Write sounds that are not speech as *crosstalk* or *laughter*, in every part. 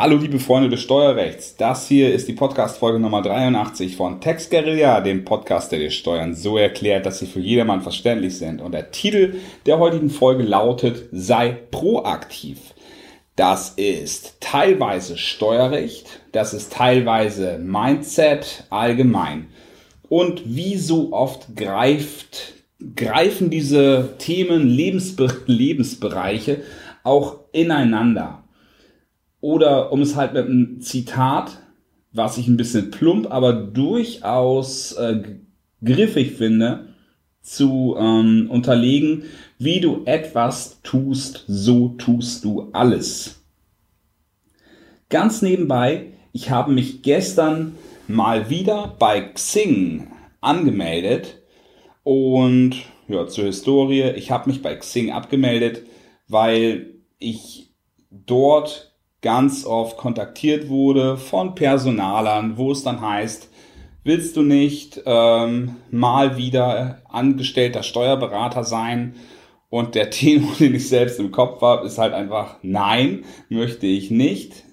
Hallo liebe Freunde des Steuerrechts. Das hier ist die Podcast-Folge Nummer 83 von Tex Guerilla, dem Podcast, der dir Steuern so erklärt, dass sie für jedermann verständlich sind. Und der Titel der heutigen Folge lautet Sei proaktiv. Das ist teilweise Steuerrecht, das ist teilweise Mindset allgemein. Und wie so oft greift, greifen diese Themen, Lebensbe Lebensbereiche auch ineinander. Oder um es halt mit einem Zitat, was ich ein bisschen plump, aber durchaus äh, griffig finde, zu ähm, unterlegen, wie du etwas tust, so tust du alles. Ganz nebenbei, ich habe mich gestern mal wieder bei Xing angemeldet und ja, zur Historie, ich habe mich bei Xing abgemeldet, weil ich dort ganz oft kontaktiert wurde von Personalern, wo es dann heißt, willst du nicht ähm, mal wieder angestellter Steuerberater sein? Und der *laughs* Tenor, den ich selbst im Kopf habe, ist halt einfach, nein, möchte ich nicht.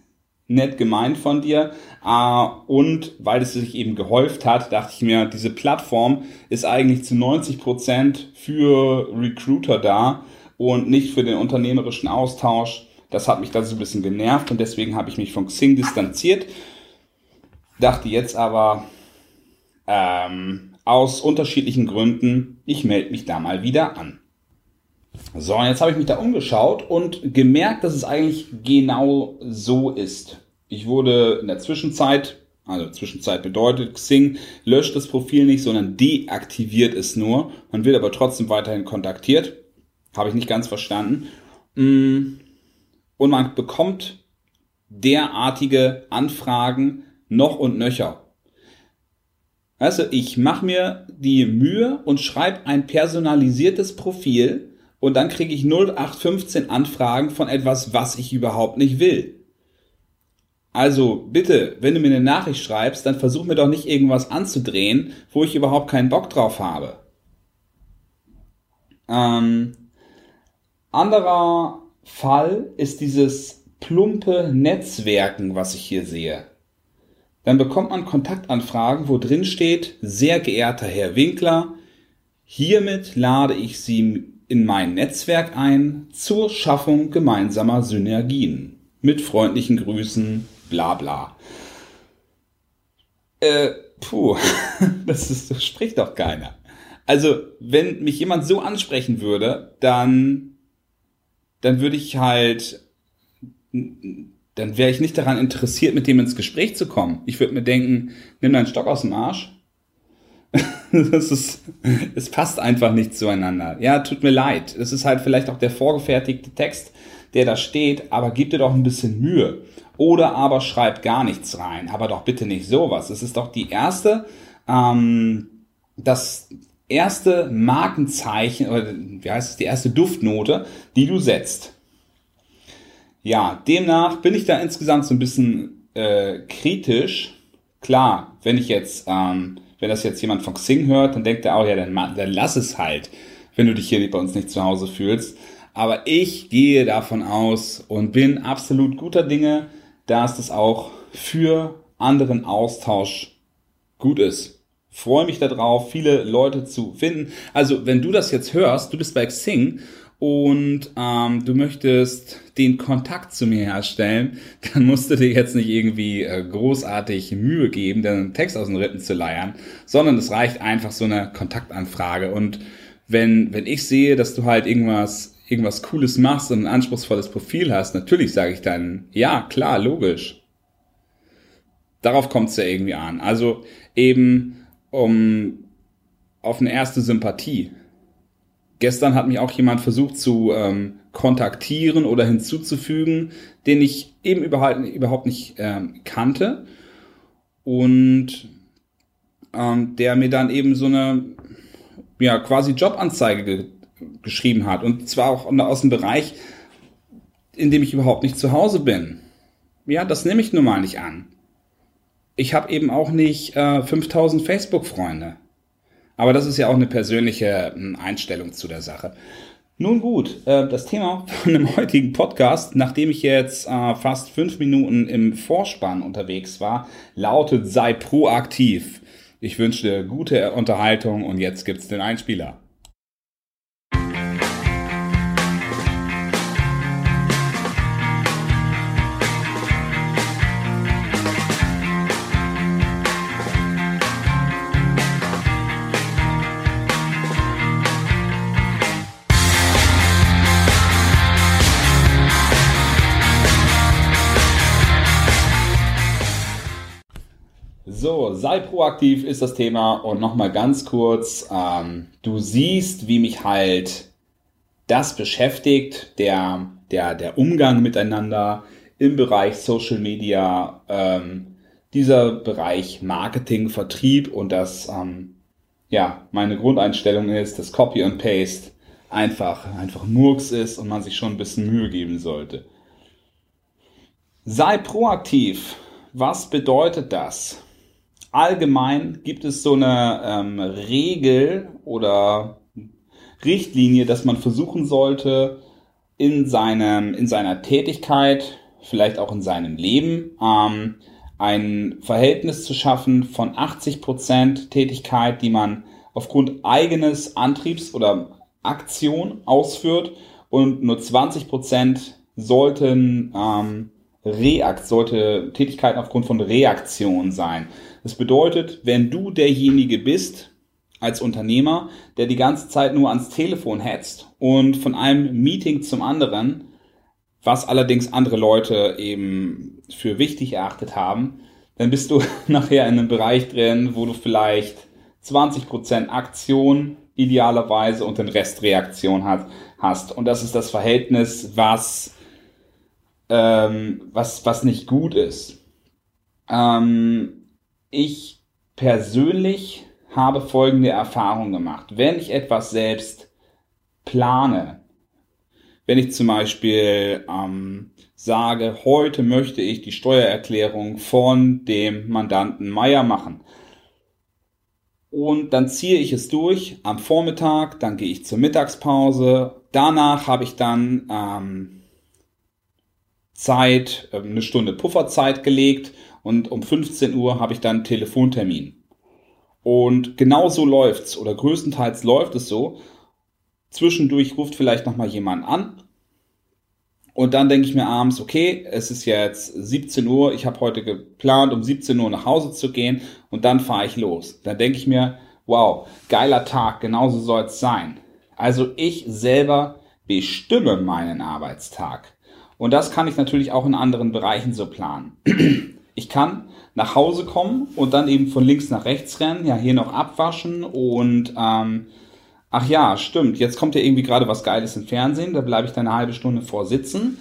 Nett gemeint von dir. Äh, und weil es sich eben gehäuft hat, dachte ich mir, diese Plattform ist eigentlich zu 90 Prozent für Recruiter da und nicht für den unternehmerischen Austausch. Das hat mich dann so ein bisschen genervt und deswegen habe ich mich von Xing distanziert. Dachte jetzt aber ähm, aus unterschiedlichen Gründen, ich melde mich da mal wieder an. So, und jetzt habe ich mich da umgeschaut und gemerkt, dass es eigentlich genau so ist. Ich wurde in der Zwischenzeit, also Zwischenzeit bedeutet, Xing löscht das Profil nicht, sondern deaktiviert es nur. Man wird aber trotzdem weiterhin kontaktiert. Habe ich nicht ganz verstanden. Mm, und man bekommt derartige Anfragen noch und nöcher. Also ich mache mir die Mühe und schreibe ein personalisiertes Profil und dann kriege ich 0815 Anfragen von etwas, was ich überhaupt nicht will. Also bitte, wenn du mir eine Nachricht schreibst, dann versuch mir doch nicht irgendwas anzudrehen, wo ich überhaupt keinen Bock drauf habe. Ähm, anderer Fall ist dieses plumpe Netzwerken, was ich hier sehe. Dann bekommt man Kontaktanfragen, wo drin steht, sehr geehrter Herr Winkler, hiermit lade ich Sie in mein Netzwerk ein zur Schaffung gemeinsamer Synergien. Mit freundlichen Grüßen, bla bla. Äh, puh, *laughs* das, ist, das spricht doch keiner. Also, wenn mich jemand so ansprechen würde, dann dann würde ich halt, dann wäre ich nicht daran interessiert, mit dem ins Gespräch zu kommen. Ich würde mir denken, nimm deinen Stock aus dem Arsch. *laughs* das ist, es passt einfach nicht zueinander. Ja, tut mir leid. Das ist halt vielleicht auch der vorgefertigte Text, der da steht, aber gib dir doch ein bisschen Mühe. Oder aber schreib gar nichts rein. Aber doch bitte nicht sowas. Das ist doch die erste, ähm, das, erste Markenzeichen oder wie heißt es, die erste Duftnote, die du setzt. Ja, demnach bin ich da insgesamt so ein bisschen äh, kritisch. Klar, wenn ich jetzt, ähm, wenn das jetzt jemand von Xing hört, dann denkt er auch, ja, dann, dann lass es halt, wenn du dich hier bei uns nicht zu Hause fühlst. Aber ich gehe davon aus und bin absolut guter Dinge, dass das auch für anderen Austausch gut ist freue mich darauf, viele Leute zu finden. Also, wenn du das jetzt hörst, du bist bei Xing und ähm, du möchtest den Kontakt zu mir herstellen, *laughs* dann musst du dir jetzt nicht irgendwie äh, großartig Mühe geben, den Text aus den Rippen zu leiern, sondern es reicht einfach so eine Kontaktanfrage. Und wenn, wenn ich sehe, dass du halt irgendwas, irgendwas Cooles machst und ein anspruchsvolles Profil hast, natürlich sage ich dann, ja, klar, logisch. Darauf kommt es ja irgendwie an. Also eben um, auf eine erste Sympathie. Gestern hat mich auch jemand versucht zu ähm, kontaktieren oder hinzuzufügen, den ich eben überhaupt, überhaupt nicht ähm, kannte. Und ähm, der mir dann eben so eine ja, quasi Jobanzeige ge geschrieben hat. Und zwar auch aus dem Bereich, in dem ich überhaupt nicht zu Hause bin. Ja, das nehme ich nun mal nicht an ich habe eben auch nicht äh, 5000 Facebook-Freunde. Aber das ist ja auch eine persönliche hm, Einstellung zu der Sache. Nun gut, äh, das Thema von dem heutigen Podcast, nachdem ich jetzt äh, fast fünf Minuten im Vorspann unterwegs war, lautet sei proaktiv. Ich wünsche dir gute Unterhaltung und jetzt gibt's den Einspieler. So, sei proaktiv ist das Thema und nochmal ganz kurz, ähm, du siehst, wie mich halt das beschäftigt, der, der, der Umgang miteinander im Bereich Social Media, ähm, dieser Bereich Marketing, Vertrieb und das, ähm, ja, meine Grundeinstellung ist, dass Copy und Paste einfach, einfach Murks ist und man sich schon ein bisschen Mühe geben sollte. Sei proaktiv. Was bedeutet das? Allgemein gibt es so eine ähm, Regel oder Richtlinie, dass man versuchen sollte, in, seinem, in seiner Tätigkeit, vielleicht auch in seinem Leben, ähm, ein Verhältnis zu schaffen von 80% Tätigkeit, die man aufgrund eigenes Antriebs oder Aktion ausführt und nur 20% sollten ähm, Reakt, sollte Tätigkeiten aufgrund von Reaktion sein. Das bedeutet, wenn du derjenige bist, als Unternehmer, der die ganze Zeit nur ans Telefon hetzt und von einem Meeting zum anderen, was allerdings andere Leute eben für wichtig erachtet haben, dann bist du *laughs* nachher in einem Bereich drin, wo du vielleicht 20% Aktion idealerweise und den Rest Reaktion hat, hast. Und das ist das Verhältnis, was, ähm, was, was nicht gut ist. Ähm, ich persönlich habe folgende Erfahrung gemacht. Wenn ich etwas selbst plane, wenn ich zum Beispiel ähm, sage, heute möchte ich die Steuererklärung von dem Mandanten Meier machen. Und dann ziehe ich es durch am Vormittag, dann gehe ich zur Mittagspause. Danach habe ich dann ähm, Zeit, äh, eine Stunde Pufferzeit gelegt und um 15 Uhr habe ich dann einen Telefontermin. Und genau so läuft's oder größtenteils läuft es so. Zwischendurch ruft vielleicht noch mal jemand an und dann denke ich mir abends, okay, es ist jetzt 17 Uhr, ich habe heute geplant, um 17 Uhr nach Hause zu gehen und dann fahre ich los. Dann denke ich mir, wow, geiler Tag, genauso soll es sein. Also ich selber bestimme meinen Arbeitstag. Und das kann ich natürlich auch in anderen Bereichen so planen. *clears throat* ich kann nach Hause kommen und dann eben von links nach rechts rennen, ja, hier noch abwaschen und ähm, ach ja, stimmt, jetzt kommt ja irgendwie gerade was Geiles im Fernsehen, da bleibe ich dann eine halbe Stunde vor sitzen.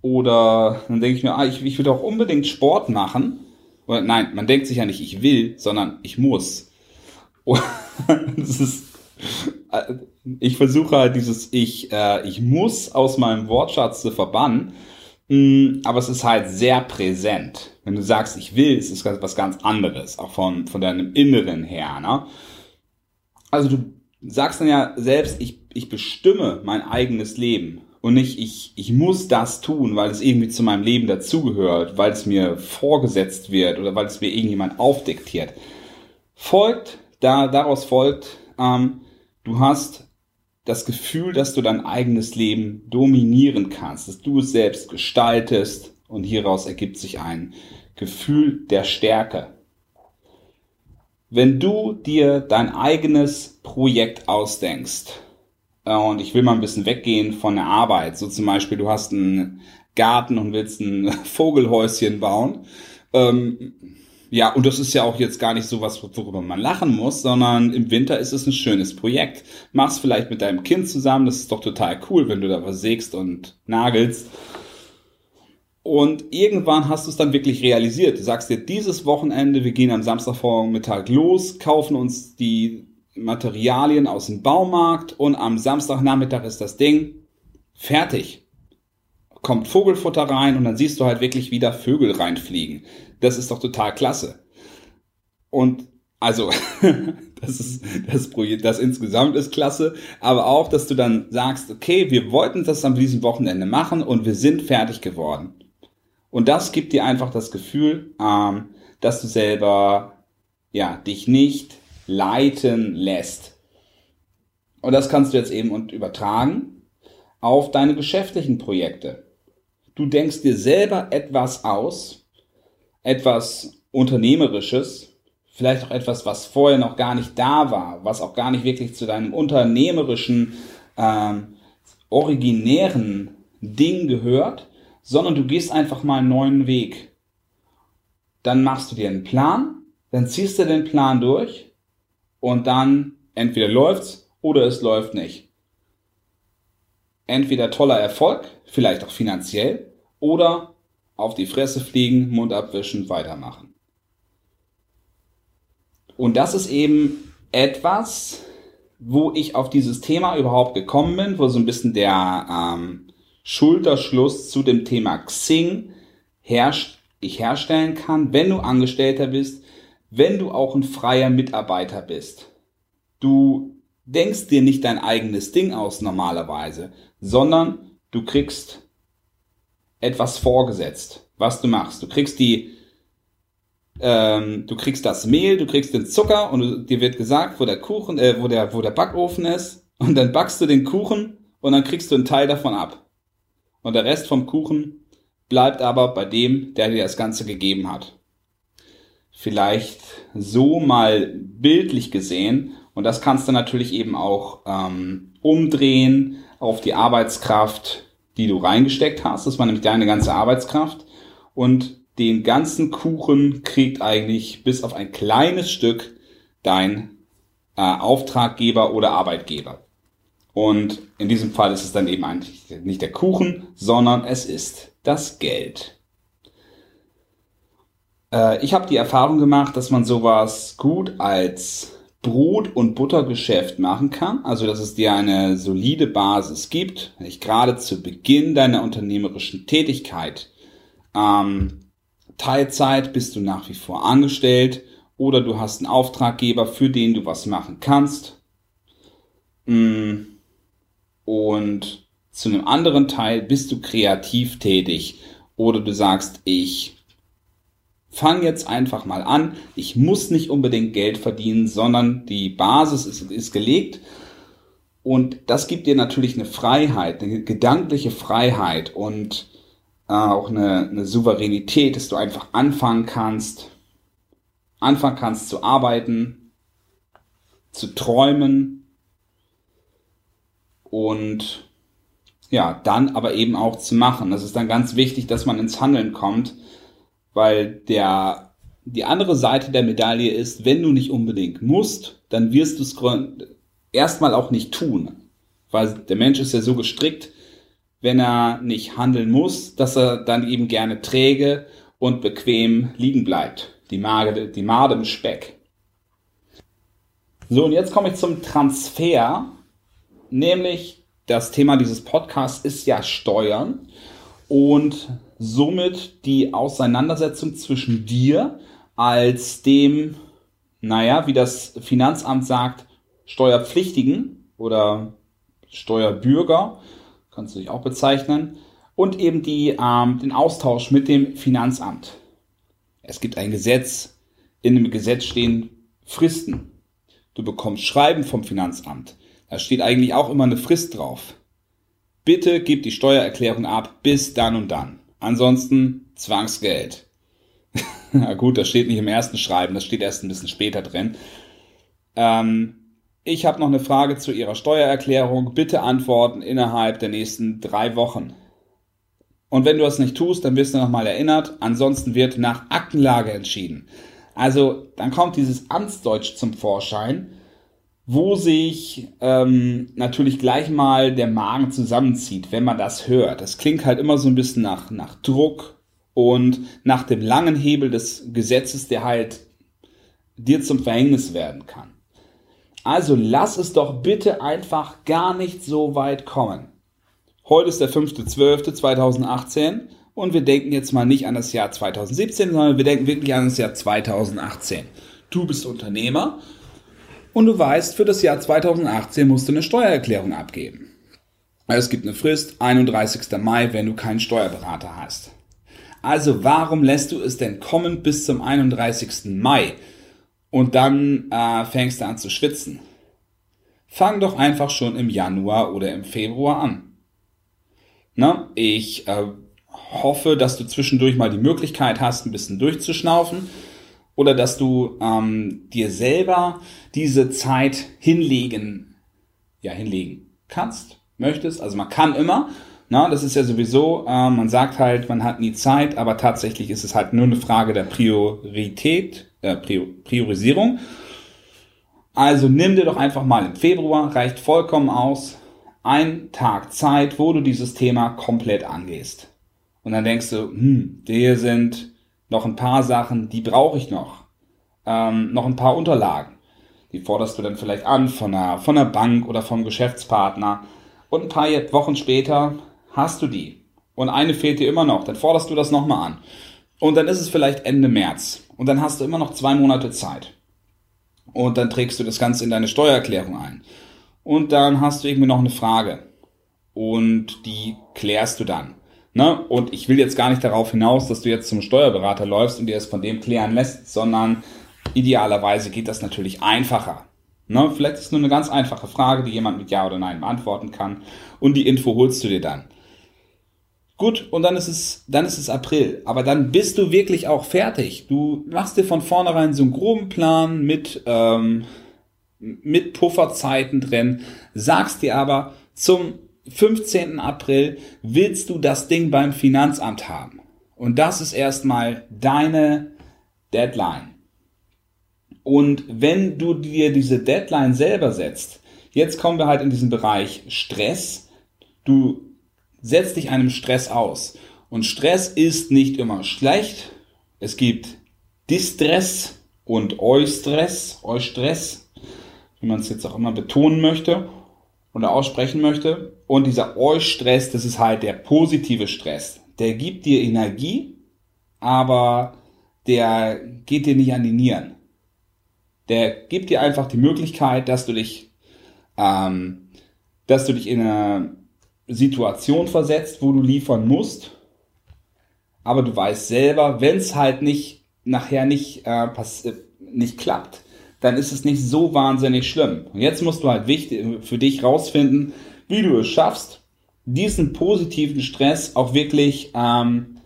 Oder dann denke ich mir, ah, ich, ich will doch unbedingt Sport machen. Oder nein, man denkt sich ja nicht, ich will, sondern ich muss. *laughs* Das ist, ich versuche halt dieses Ich, äh, ich muss aus meinem Wortschatz zu verbannen Mm, aber es ist halt sehr präsent. Wenn du sagst, ich will, es ist was ganz anderes, auch von, von deinem Inneren her. Ne? Also du sagst dann ja selbst, ich, ich bestimme mein eigenes Leben und nicht, ich, ich muss das tun, weil es irgendwie zu meinem Leben dazugehört, weil es mir vorgesetzt wird oder weil es mir irgendjemand aufdiktiert. Folgt, da, daraus folgt, ähm, du hast das Gefühl, dass du dein eigenes Leben dominieren kannst, dass du es selbst gestaltest und hieraus ergibt sich ein Gefühl der Stärke. Wenn du dir dein eigenes Projekt ausdenkst, äh, und ich will mal ein bisschen weggehen von der Arbeit, so zum Beispiel du hast einen Garten und willst ein *laughs* Vogelhäuschen bauen, ähm, ja, und das ist ja auch jetzt gar nicht so was, worüber man lachen muss, sondern im Winter ist es ein schönes Projekt. Mach's vielleicht mit deinem Kind zusammen, das ist doch total cool, wenn du da was sägst und nagelst. Und irgendwann hast du es dann wirklich realisiert. Du sagst dir, dieses Wochenende, wir gehen am Samstagvormittag los, kaufen uns die Materialien aus dem Baumarkt und am Samstagnachmittag ist das Ding fertig kommt Vogelfutter rein und dann siehst du halt wirklich wieder Vögel reinfliegen. Das ist doch total klasse. Und Also, *laughs* das ist, das Projekt, das insgesamt ist klasse, aber auch, dass du dann sagst, okay, wir wollten das an diesem Wochenende machen und wir sind fertig geworden. Und das gibt dir einfach das Gefühl, ähm, dass du selber, ja, dich nicht leiten lässt. Und das kannst du jetzt eben übertragen auf deine geschäftlichen Projekte. Du denkst dir selber etwas aus, etwas Unternehmerisches, vielleicht auch etwas, was vorher noch gar nicht da war, was auch gar nicht wirklich zu deinem unternehmerischen, ähm, originären Ding gehört, sondern du gehst einfach mal einen neuen Weg. Dann machst du dir einen Plan, dann ziehst du den Plan durch und dann entweder läuft's oder es läuft nicht. Entweder toller Erfolg, vielleicht auch finanziell, oder auf die Fresse fliegen, Mund abwischen, weitermachen. Und das ist eben etwas, wo ich auf dieses Thema überhaupt gekommen bin, wo so ein bisschen der ähm, Schulterschluss zu dem Thema Xing herrscht, ich herstellen kann, wenn du Angestellter bist, wenn du auch ein freier Mitarbeiter bist. Du denkst dir nicht dein eigenes Ding aus normalerweise, sondern du kriegst etwas vorgesetzt, was du machst. Du kriegst die ähm, du kriegst das Mehl, du kriegst den Zucker und du, dir wird gesagt, wo der Kuchen, äh, wo der, wo der Backofen ist. Und dann backst du den Kuchen und dann kriegst du einen Teil davon ab. Und der Rest vom Kuchen bleibt aber bei dem, der dir das Ganze gegeben hat. Vielleicht so mal bildlich gesehen. Und das kannst du natürlich eben auch ähm, umdrehen auf die Arbeitskraft, die du reingesteckt hast. Das war nämlich deine ganze Arbeitskraft. Und den ganzen Kuchen kriegt eigentlich bis auf ein kleines Stück dein äh, Auftraggeber oder Arbeitgeber. Und in diesem Fall ist es dann eben eigentlich nicht der Kuchen, sondern es ist das Geld. Äh, ich habe die Erfahrung gemacht, dass man sowas gut als Brot- und Buttergeschäft machen kann, also dass es dir eine solide Basis gibt, wenn ich gerade zu Beginn deiner unternehmerischen Tätigkeit ähm, Teilzeit bist du nach wie vor angestellt oder du hast einen Auftraggeber, für den du was machen kannst. Mm. Und zu einem anderen Teil bist du kreativ tätig oder du sagst, ich fange jetzt einfach mal an. Ich muss nicht unbedingt Geld verdienen, sondern die Basis ist, ist gelegt. Und das gibt dir natürlich eine Freiheit, eine gedankliche Freiheit und äh, auch eine, eine Souveränität, dass du einfach anfangen kannst, anfangen kannst zu arbeiten, zu träumen und ja, dann aber eben auch zu machen. Das ist dann ganz wichtig, dass man ins Handeln kommt, weil der, die andere Seite der Medaille ist, wenn du nicht unbedingt musst, dann wirst du es erstmal auch nicht tun. Weil der Mensch ist ja so gestrickt, wenn er nicht handeln muss, dass er dann eben gerne träge und bequem liegen bleibt. Die Made, die Made im Speck. So, und jetzt komme ich zum Transfer, nämlich das Thema dieses Podcasts ist ja Steuern und somit die Auseinandersetzung zwischen dir als dem, naja, wie das Finanzamt sagt, Steuerpflichtigen oder Steuerbürger kannst du dich auch bezeichnen, und eben die, ähm, den Austausch mit dem Finanzamt. Es gibt ein Gesetz, in dem Gesetz stehen Fristen. Du bekommst Schreiben vom Finanzamt. Da steht eigentlich auch immer eine Frist drauf. Bitte gib die Steuererklärung ab bis dann und dann. Ansonsten Zwangsgeld. *laughs* Na gut, das steht nicht im ersten Schreiben, das steht erst ein bisschen später drin. Ähm, ich habe noch eine Frage zu Ihrer Steuererklärung. Bitte antworten innerhalb der nächsten drei Wochen. Und wenn du das nicht tust, dann wirst du nochmal erinnert. Ansonsten wird nach Aktenlage entschieden. Also dann kommt dieses Amtsdeutsch zum Vorschein, wo sich ähm, natürlich gleich mal der Magen zusammenzieht, wenn man das hört. Das klingt halt immer so ein bisschen nach, nach Druck und nach dem langen Hebel des Gesetzes, der halt dir zum Verhängnis werden kann. Also lass es doch bitte einfach gar nicht so weit kommen. Heute ist der 5.12.2018 und wir denken jetzt mal nicht an das Jahr 2017, sondern wir denken wirklich an das Jahr 2018. Du bist Unternehmer und du weißt, für das Jahr 2018 musst du eine Steuererklärung abgeben. Es gibt eine Frist, 31. Mai, wenn du keinen Steuerberater hast. Also warum lässt du es denn kommen bis zum 31. Mai und dann äh, fängst du an zu schwitzen? Fang doch einfach schon im Januar oder im Februar an. Na, ich äh, hoffe, dass du zwischendurch mal die Möglichkeit hast, ein bisschen durchzuschnaufen oder dass du ähm, dir selber diese Zeit hinlegen, ja hinlegen kannst möchtest. Also man kann immer, na, das ist ja sowieso, äh, man sagt halt, man hat nie Zeit, aber tatsächlich ist es halt nur eine Frage der Priorität, äh, Priorisierung. Also nimm dir doch einfach mal im Februar, reicht vollkommen aus, ein Tag Zeit, wo du dieses Thema komplett angehst. Und dann denkst du, hm, hier sind noch ein paar Sachen, die brauche ich noch. Ähm, noch ein paar Unterlagen. Die forderst du dann vielleicht an von einer, von einer Bank oder vom Geschäftspartner. Und ein paar Wochen später hast du die. Und eine fehlt dir immer noch. Dann forderst du das nochmal an. Und dann ist es vielleicht Ende März. Und dann hast du immer noch zwei Monate Zeit. Und dann trägst du das Ganze in deine Steuererklärung ein. Und dann hast du irgendwie noch eine Frage. Und die klärst du dann. Ne? Und ich will jetzt gar nicht darauf hinaus, dass du jetzt zum Steuerberater läufst und dir es von dem klären lässt, sondern idealerweise geht das natürlich einfacher. Ne? Vielleicht ist es nur eine ganz einfache Frage, die jemand mit Ja oder Nein beantworten kann. Und die Info holst du dir dann. Gut, und dann ist es, dann ist es April. Aber dann bist du wirklich auch fertig. Du machst dir von vornherein so einen groben Plan mit, ähm, mit Pufferzeiten drin, sagst dir aber, zum 15. April willst du das Ding beim Finanzamt haben. Und das ist erstmal deine Deadline. Und wenn du dir diese Deadline selber setzt, jetzt kommen wir halt in diesen Bereich Stress. Du setzt dich einem Stress aus. Und Stress ist nicht immer schlecht. Es gibt Distress und Eustress, Eustress, wie man es jetzt auch immer betonen möchte oder aussprechen möchte. Und dieser Eustress, das ist halt der positive Stress. Der gibt dir Energie, aber der geht dir nicht an die Nieren. Der gibt dir einfach die Möglichkeit, dass du dich, ähm, dass du dich in eine Situation versetzt, wo du liefern musst. Aber du weißt selber, wenn es halt nicht nachher nicht, äh, äh, nicht klappt, dann ist es nicht so wahnsinnig schlimm. Und jetzt musst du halt wichtig, für dich rausfinden, wie du es schaffst, diesen positiven Stress auch wirklich ähm,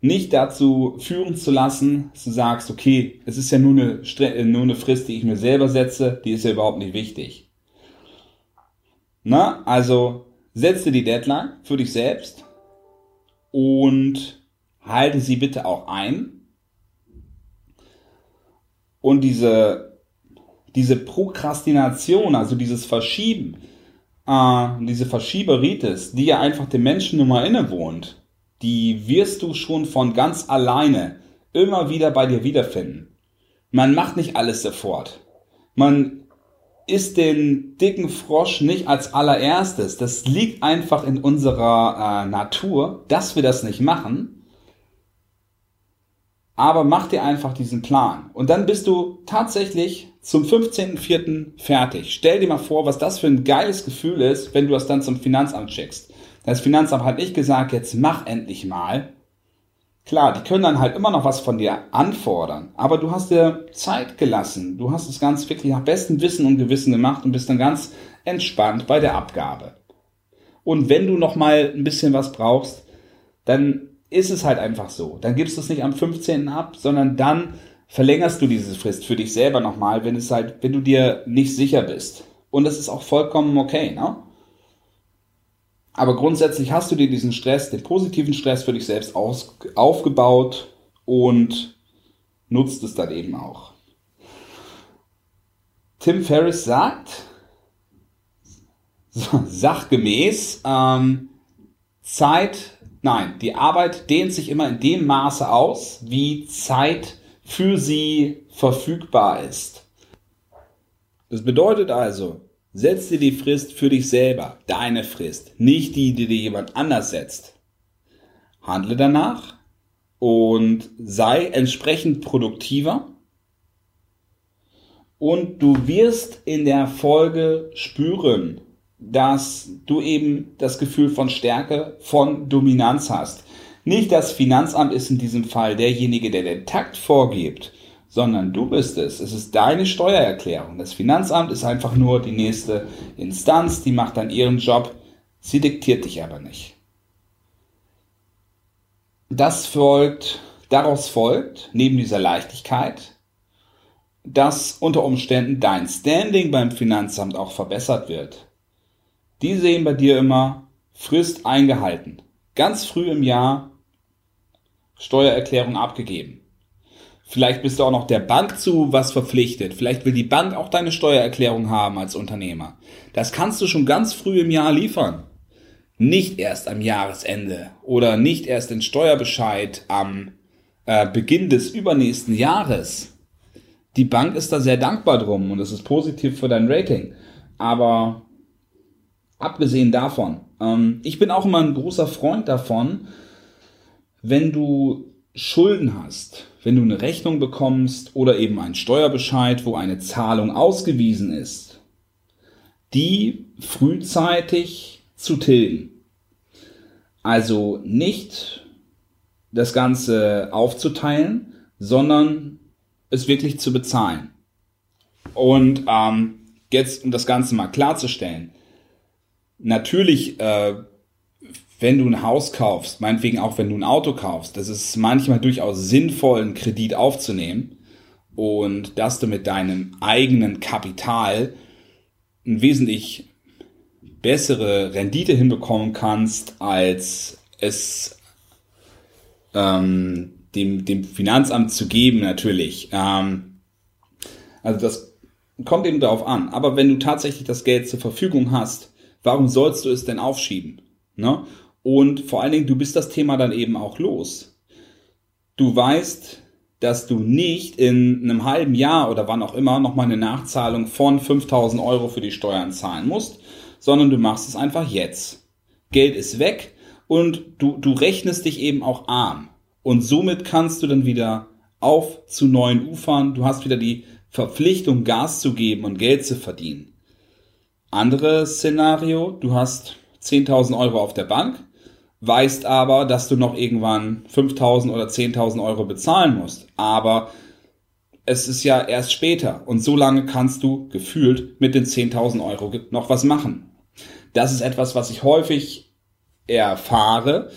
nicht dazu führen zu lassen, dass du sagst, okay, es ist ja nur eine, äh, nur eine Frist, die ich mir selber setze, die ist ja überhaupt nicht wichtig. Na, also setze die Deadline für dich selbst und halte sie bitte auch ein. Und diese, diese Prokrastination, also dieses Verschieben, äh, diese Verschieberitis, die ja einfach dem Menschen nun mal innewohnt, die wirst du schon von ganz alleine immer wieder bei dir wiederfinden. Man macht nicht alles sofort. Man isst den dicken Frosch nicht als allererstes. Das liegt einfach in unserer äh, Natur, dass wir das nicht machen. Aber mach dir einfach diesen Plan. Und dann bist du tatsächlich zum 15.04. fertig. Stell dir mal vor, was das für ein geiles Gefühl ist, wenn du das dann zum Finanzamt schickst. Das Finanzamt hat nicht gesagt, jetzt mach endlich mal. Klar, die können dann halt immer noch was von dir anfordern, aber du hast dir Zeit gelassen. Du hast es ganz wirklich nach bestem Wissen und Gewissen gemacht und bist dann ganz entspannt bei der Abgabe. Und wenn du noch mal ein bisschen was brauchst, dann ist es halt einfach so. Dann gibst du es nicht am 15. ab, sondern dann verlängerst du diese Frist für dich selber nochmal, wenn es halt, wenn du dir nicht sicher bist. Und das ist auch vollkommen okay, ne? Aber grundsätzlich hast du dir diesen Stress, den positiven Stress für dich selbst aus, aufgebaut und nutzt es dann eben auch. Tim Ferriss sagt, *laughs* sachgemäß, ähm, Zeit, nein, die Arbeit dehnt sich immer in dem Maße aus, wie Zeit für sie verfügbar ist. Das bedeutet also, Setz dir die Frist für dich selber, deine Frist, nicht die, die dir jemand anders setzt. Handle danach und sei entsprechend produktiver Und du wirst in der Folge spüren, dass du eben das Gefühl von Stärke, von Dominanz hast. Nicht das Finanzamt ist in diesem Fall derjenige, der den Takt vorgibt, sondern du bist es. Es ist deine Steuererklärung. Das Finanzamt ist einfach nur die nächste Instanz, die macht dann ihren Job. Sie diktiert dich aber nicht. Das folgt, daraus folgt, neben dieser Leichtigkeit, dass unter Umständen dein Standing beim Finanzamt auch verbessert wird. Die sehen bei dir immer Frist eingehalten. Ganz früh im Jahr Steuererklärung abgegeben. Vielleicht bist du auch noch der Bank zu was verpflichtet. Vielleicht will die Bank auch deine Steuererklärung haben als Unternehmer. Das kannst du schon ganz früh im Jahr liefern. Nicht erst am Jahresende oder nicht erst den Steuerbescheid am äh, Beginn des übernächsten Jahres. Die Bank ist da sehr dankbar drum und es ist positiv für dein Rating. Aber abgesehen davon, ähm, ich bin auch immer ein großer Freund davon, wenn du Schulden hast, wenn du eine Rechnung bekommst oder eben einen Steuerbescheid, wo eine Zahlung ausgewiesen ist, die frühzeitig zu tilgen. Also nicht das Ganze aufzuteilen, sondern es wirklich zu bezahlen. Und ähm, jetzt, um das Ganze mal klarzustellen, natürlich äh, wenn du ein Haus kaufst, meinetwegen auch wenn du ein Auto kaufst, das ist manchmal durchaus sinnvoll, einen Kredit aufzunehmen und dass du mit deinem eigenen Kapital ein wesentlich bessere Rendite hinbekommen kannst, als es ähm, dem, dem Finanzamt zu geben, natürlich. Ähm, also das kommt eben darauf an. Aber wenn du tatsächlich das Geld zur Verfügung hast, warum sollst du es denn aufschieben? Ne? Und vor allen Dingen, du bist das Thema dann eben auch los. Du weißt, dass du nicht in einem halben Jahr oder wann auch immer nochmal eine Nachzahlung von 5000 Euro für die Steuern zahlen musst, sondern du machst es einfach jetzt. Geld ist weg und du, du rechnest dich eben auch arm. Und somit kannst du dann wieder auf zu neuen Ufern. Du hast wieder die Verpflichtung, Gas zu geben und Geld zu verdienen. Anderes Szenario, du hast 10.000 Euro auf der Bank, weißt aber, dass du noch irgendwann 5.000 oder 10.000 Euro bezahlen musst. Aber es ist ja erst später und so lange kannst du gefühlt mit den 10.000 Euro noch was machen. Das ist etwas, was ich häufig erfahre,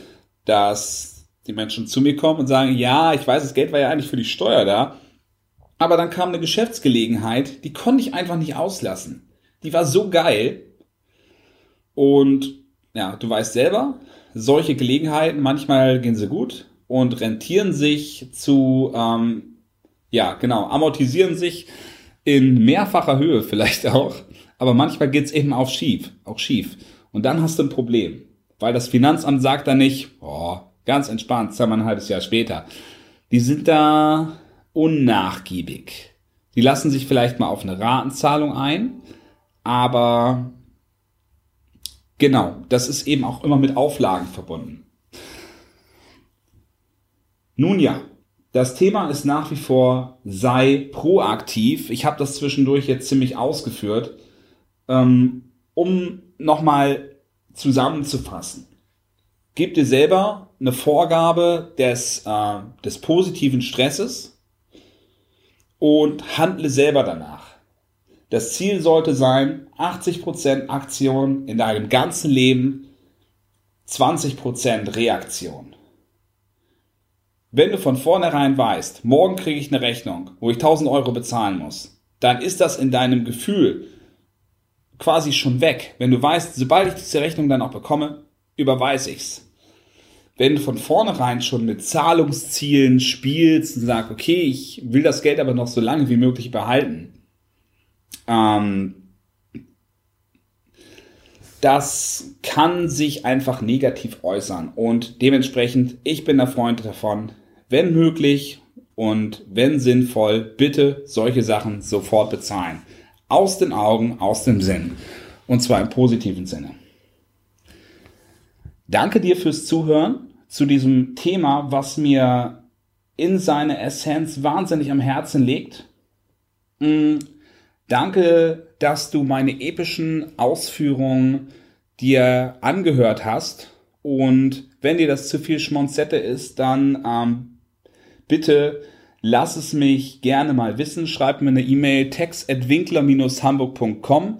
dass die Menschen zu mir kommen und sagen, ja, ich weiß, das Geld war ja eigentlich für die Steuer da, aber dann kam eine Geschäftsgelegenheit, die konnte ich einfach nicht auslassen. Die war so geil und ja, du weißt selber, solche Gelegenheiten, manchmal gehen sie gut und rentieren sich zu, ähm, ja, genau, amortisieren sich in mehrfacher Höhe *laughs* vielleicht auch, aber manchmal geht's eben auch schief, auch schief. Und dann hast du ein Problem, weil das Finanzamt sagt da nicht, oh, ganz entspannt, zahl mal ein halbes Jahr später. Die sind da unnachgiebig. Die lassen sich vielleicht mal auf eine Ratenzahlung ein, aber Genau, das ist eben auch immer mit Auflagen verbunden. Nun ja, das Thema ist nach wie vor sei proaktiv. Ich habe das zwischendurch jetzt ziemlich ausgeführt, ähm, um nochmal zusammenzufassen. Gib dir selber eine Vorgabe des, äh, des positiven Stresses und handle selber danach. Das Ziel sollte sein, 80% Aktion in deinem ganzen Leben, 20% Reaktion. Wenn du von vornherein weißt, morgen kriege ich eine Rechnung, wo ich 1000 Euro bezahlen muss, dann ist das in deinem Gefühl quasi schon weg. Wenn du weißt, sobald ich diese Rechnung dann auch bekomme, überweise ich's. Wenn du von vornherein schon mit Zahlungszielen spielst und sagst, okay, ich will das Geld aber noch so lange wie möglich behalten, ähm, das kann sich einfach negativ äußern. Und dementsprechend, ich bin der Freund davon, wenn möglich und wenn sinnvoll, bitte solche Sachen sofort bezahlen. Aus den Augen, aus dem Sinn. Und zwar im positiven Sinne. Danke dir fürs Zuhören zu diesem Thema, was mir in seine Essenz wahnsinnig am Herzen liegt. Danke, dass du meine epischen Ausführungen dir angehört hast. Und wenn dir das zu viel Schmonzette ist, dann ähm, bitte lass es mich gerne mal wissen. Schreib mir eine E-Mail text.winkler-hamburg.com.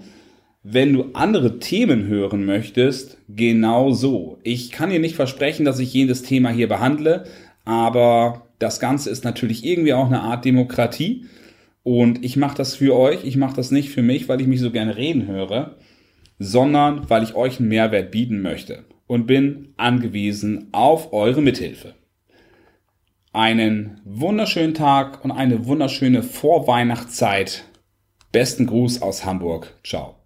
Wenn du andere Themen hören möchtest, genau so. Ich kann dir nicht versprechen, dass ich jedes Thema hier behandle, aber das Ganze ist natürlich irgendwie auch eine Art Demokratie. Und ich mache das für euch, ich mache das nicht für mich, weil ich mich so gerne reden höre, sondern weil ich euch einen Mehrwert bieten möchte und bin angewiesen auf eure Mithilfe. Einen wunderschönen Tag und eine wunderschöne Vorweihnachtszeit. Besten Gruß aus Hamburg. Ciao.